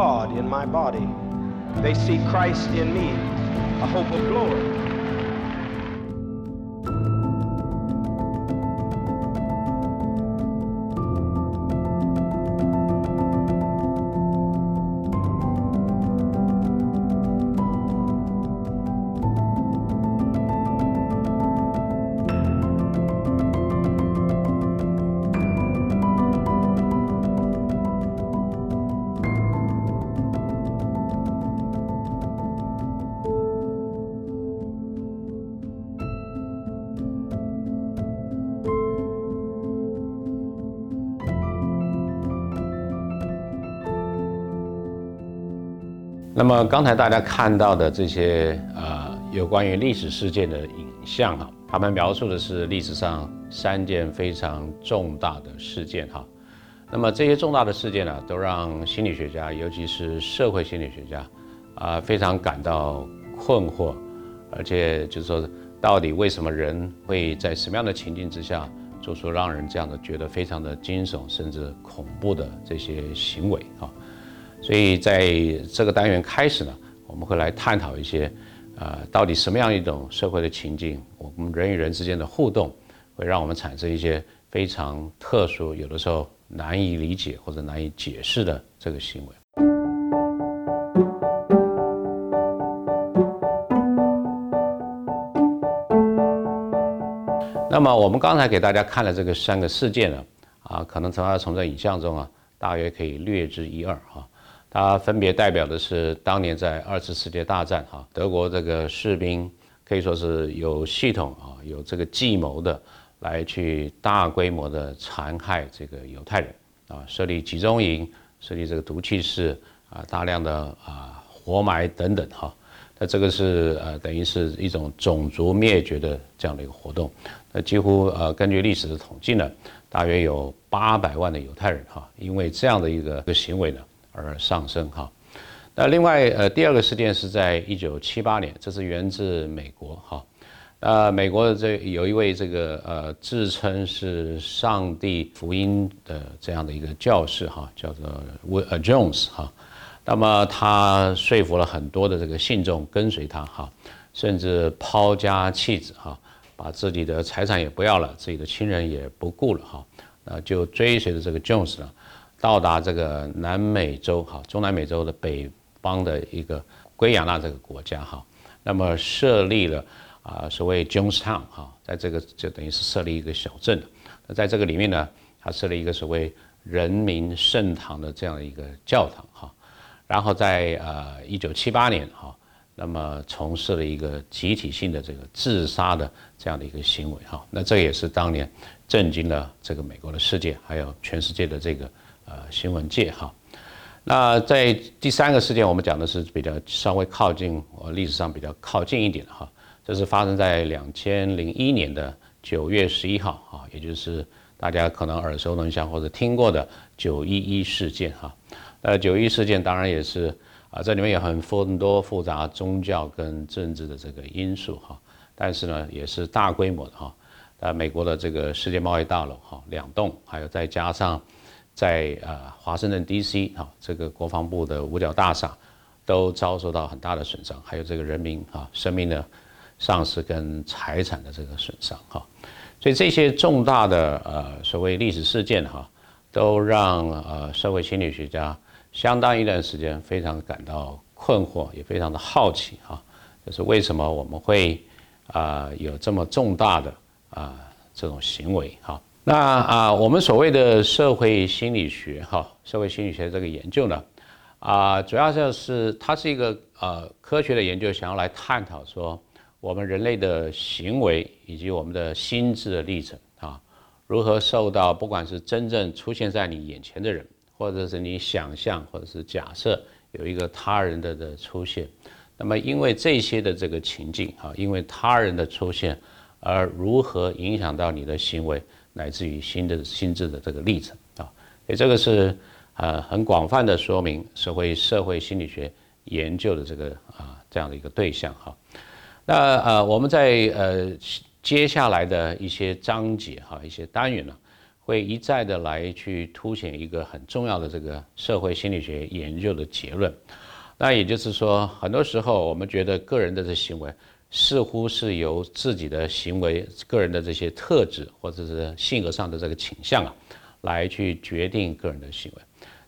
God in my body. They see Christ in me, a hope of glory. 那么刚才大家看到的这些呃有关于历史事件的影像哈，他们描述的是历史上三件非常重大的事件哈。那么这些重大的事件呢，都让心理学家，尤其是社会心理学家啊，非常感到困惑，而且就是说，到底为什么人会在什么样的情境之下做出让人这样的觉得非常的惊悚甚至恐怖的这些行为啊？所以在这个单元开始呢，我们会来探讨一些，呃，到底什么样一种社会的情境，我们人与人之间的互动，会让我们产生一些非常特殊、有的时候难以理解或者难以解释的这个行为。那么我们刚才给大家看了这个三个事件呢，啊，可能从要从这影像中啊，大约可以略知一二。它分别代表的是当年在二次世界大战，哈，德国这个士兵可以说是有系统啊，有这个计谋的来去大规模的残害这个犹太人啊，设立集中营，设立这个毒气室啊，大量的啊活埋等等哈。那这个是呃等于是一种种族灭绝的这样的一个活动。那几乎呃根据历史的统计呢，大约有八百万的犹太人哈，因为这样的一个一个行为呢。而上升哈，那另外呃第二个事件是在一九七八年，这是源自美国哈，呃美国的这有一位这个呃自称是上帝福音的这样的一个教士哈，叫做 w 呃 Jones 哈，那么他说服了很多的这个信众跟随他哈，甚至抛家弃子哈，把自己的财产也不要了，自己的亲人也不顾了哈，那就追随着这个 Jones 呢。到达这个南美洲哈，中南美洲的北方的一个圭亚那这个国家哈，那么设立了啊所谓 Jonestown 哈，在这个就等于是设立一个小镇，那在这个里面呢，他设立一个所谓人民圣堂的这样的一个教堂哈，然后在呃一九七八年哈，那么从事了一个集体性的这个自杀的这样的一个行为哈，那这也是当年震惊了这个美国的世界，还有全世界的这个。呃，新闻界哈，那在第三个事件，我们讲的是比较稍微靠近我历史上比较靠近一点的哈，这是发生在两千零一年的九月十一号啊，也就是大家可能耳熟能详或者听过的九一一事件哈。那九一事件当然也是啊，这里面有很很多复杂宗教跟政治的这个因素哈，但是呢，也是大规模的哈，呃，美国的这个世界贸易大楼哈两栋，还有再加上。在呃华盛顿 D.C. 啊，这个国防部的五角大厦都遭受到很大的损伤，还有这个人民啊生命的丧失跟财产的这个损伤哈，所以这些重大的呃所谓历史事件哈，都让呃社会心理学家相当一段时间非常感到困惑，也非常的好奇哈，就是为什么我们会啊有这么重大的啊这种行为哈。那啊，我们所谓的社会心理学，哈，社会心理学这个研究呢，啊，主要就是它是一个呃科学的研究，想要来探讨说我们人类的行为以及我们的心智的历程啊，如何受到不管是真正出现在你眼前的人，或者是你想象或者是假设有一个他人的的出现，那么因为这些的这个情境啊，因为他人的出现而如何影响到你的行为。来自于新的心智的这个历程啊，所以这个是呃很广泛的说明社会社会心理学研究的这个啊这样的一个对象哈。那呃我们在呃接下来的一些章节哈一些单元呢，会一再的来去凸显一个很重要的这个社会心理学研究的结论。那也就是说，很多时候我们觉得个人的这行为似乎是由自己的行为、个人的这些特质或者是性格上的这个倾向啊，来去决定个人的行为。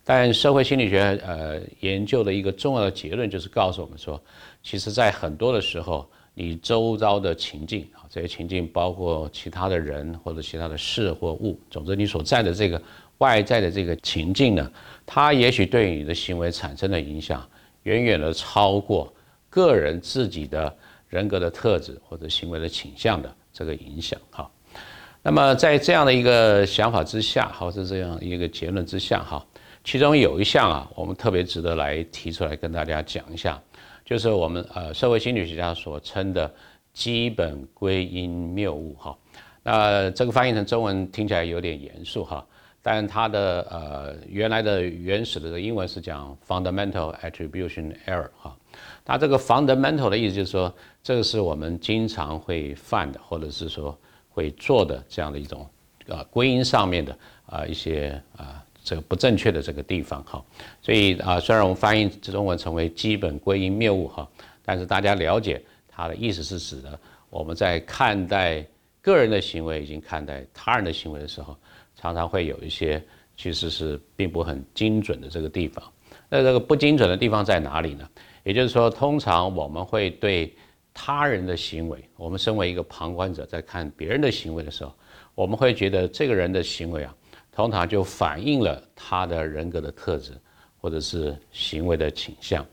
但社会心理学呃研究的一个重要的结论就是告诉我们说，其实，在很多的时候，你周遭的情境啊，这些情境包括其他的人或者其他的事或物，总之你所在的这个外在的这个情境呢，它也许对你的行为产生的影响，远远的超过个人自己的人格的特质或者行为的倾向的这个影响哈。那么在这样的一个想法之下，或者这样一个结论之下哈。其中有一项啊，我们特别值得来提出来跟大家讲一下，就是我们呃社会心理学家所称的基本归因谬误哈。那这个翻译成中文听起来有点严肃哈，但它的呃原来的原始的英文是讲 fundamental attribution error 哈。它这个 fundamental 的意思就是说，这个是我们经常会犯的，或者是说会做的这样的一种啊归因上面的啊一些啊。这个不正确的这个地方哈，所以啊，虽然我们翻译中文成为基本归因谬误哈，但是大家了解它的意思是指的我们在看待个人的行为以及看待他人的行为的时候，常常会有一些其实是并不很精准的这个地方。那这个不精准的地方在哪里呢？也就是说，通常我们会对他人的行为，我们身为一个旁观者在看别人的行为的时候，我们会觉得这个人的行为啊。通常就反映了他的人格的特质，或者是行为的倾向，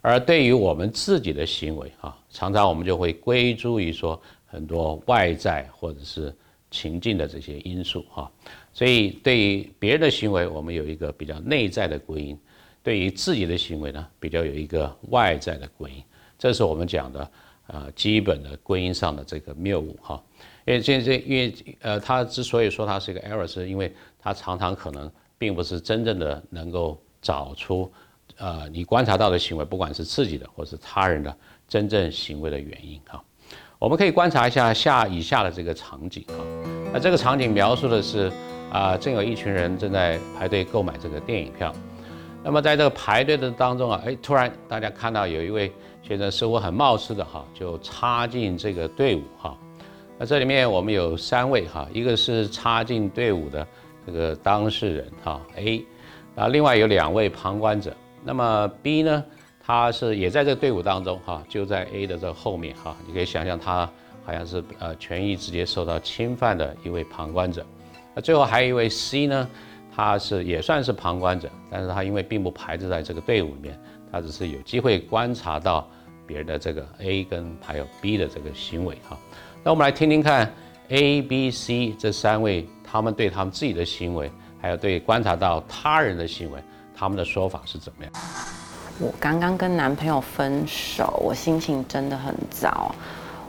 而对于我们自己的行为，啊，常常我们就会归诸于说很多外在或者是情境的这些因素，哈，所以对于别人的行为，我们有一个比较内在的归因；对于自己的行为呢，比较有一个外在的归因。这是我们讲的啊基本的归因上的这个谬误，哈。因为这这因为呃，他之所以说它是一个 error，是因为它常常可能并不是真正的能够找出，呃，你观察到的行为，不管是自己的或是他人的真正行为的原因哈。我们可以观察一下下以下的这个场景啊，那这个场景描述的是啊，正有一群人正在排队购买这个电影票。那么在这个排队的当中啊，哎，突然大家看到有一位现在似乎很冒失的哈，就插进这个队伍哈。那这里面我们有三位哈，一个是插进队伍的这个当事人哈 A，啊，另外有两位旁观者。那么 B 呢，他是也在这个队伍当中哈，就在 A 的这后面哈，你可以想象他好像是呃权益直接受到侵犯的一位旁观者。那最后还有一位 C 呢，他是也算是旁观者，但是他因为并不排斥在这个队伍里面，他只是有机会观察到别人的这个 A 跟还有 B 的这个行为哈。那我们来听听看，A、B、C 这三位，他们对他们自己的行为，还有对观察到他人的行为，他们的说法是怎么样？我刚刚跟男朋友分手，我心情真的很糟。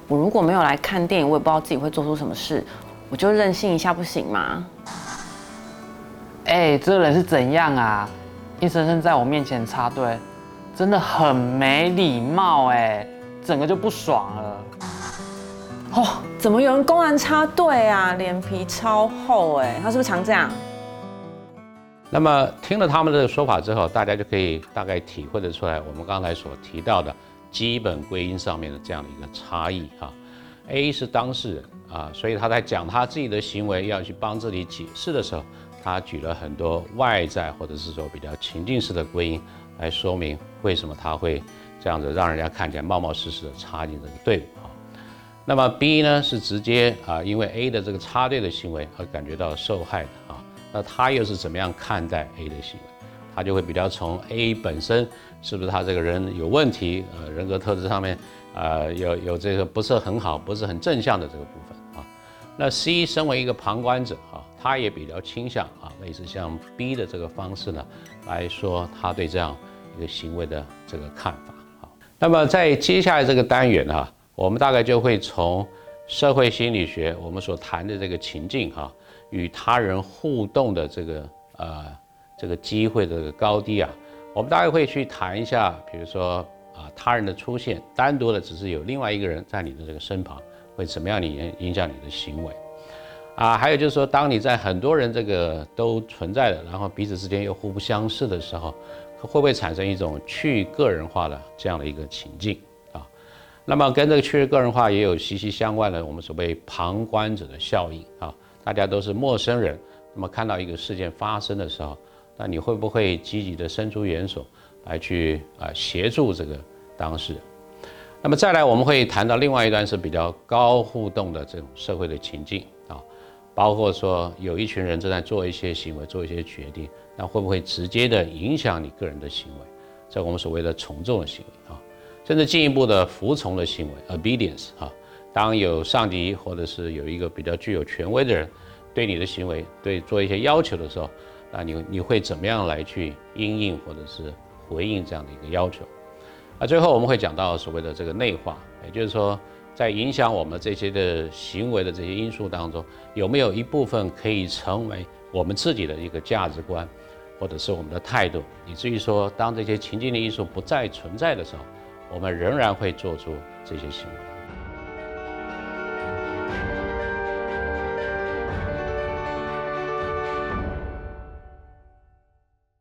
我如果没有来看电影，我也不知道自己会做出什么事，我就任性一下不行吗？哎，这个人是怎样啊？硬生生在我面前插队，真的很没礼貌哎，整个就不爽了。哦，怎么有人公然插队啊？脸皮超厚哎，他是不是常这样？那么听了他们的说法之后，大家就可以大概体会得出来，我们刚才所提到的基本归因上面的这样的一个差异哈。A 是当事人啊，所以他在讲他自己的行为要去帮自己解释的时候，他举了很多外在或者是说比较情境式的归因来说明为什么他会这样子让人家看起来冒冒失失的插进这个队伍啊。那么 B 呢是直接啊，因为 A 的这个插队的行为而感觉到受害的啊，那他又是怎么样看待 A 的行为？他就会比较从 A 本身是不是他这个人有问题，呃，人格特质上面啊有有这个不是很好，不是很正向的这个部分啊。那 C 身为一个旁观者啊，他也比较倾向啊，类似像 B 的这个方式呢来说他对这样一个行为的这个看法啊。那么在接下来这个单元哈。我们大概就会从社会心理学我们所谈的这个情境哈，与他人互动的这个呃这个机会的高低啊，我们大概会去谈一下，比如说啊他人的出现，单独的只是有另外一个人在你的这个身旁，会怎么样你影影响你的行为。啊，还有就是说，当你在很多人这个都存在的，然后彼此之间又互不相识的时候，会不会产生一种去个人化的这样的一个情境啊？那么跟这个去个人化也有息息相关的，我们所谓旁观者的效应啊。大家都是陌生人，那么看到一个事件发生的时候，那你会不会积极的伸出援手来去啊协助这个当事人？那么再来，我们会谈到另外一段是比较高互动的这种社会的情境啊，包括说有一群人正在做一些行为、做一些决定，那会不会直接的影响你个人的行为？这我们所谓的从众的行为啊，甚至进一步的服从的行为 （obedience） 啊。当有上级或者是有一个比较具有权威的人对你的行为对做一些要求的时候，那你你会怎么样来去应应或者是回应这样的一个要求？啊，最后我们会讲到所谓的这个内化，也就是说，在影响我们这些的行为的这些因素当中，有没有一部分可以成为我们自己的一个价值观，或者是我们的态度，以至于说，当这些情境的因素不再存在的时候，我们仍然会做出这些行为。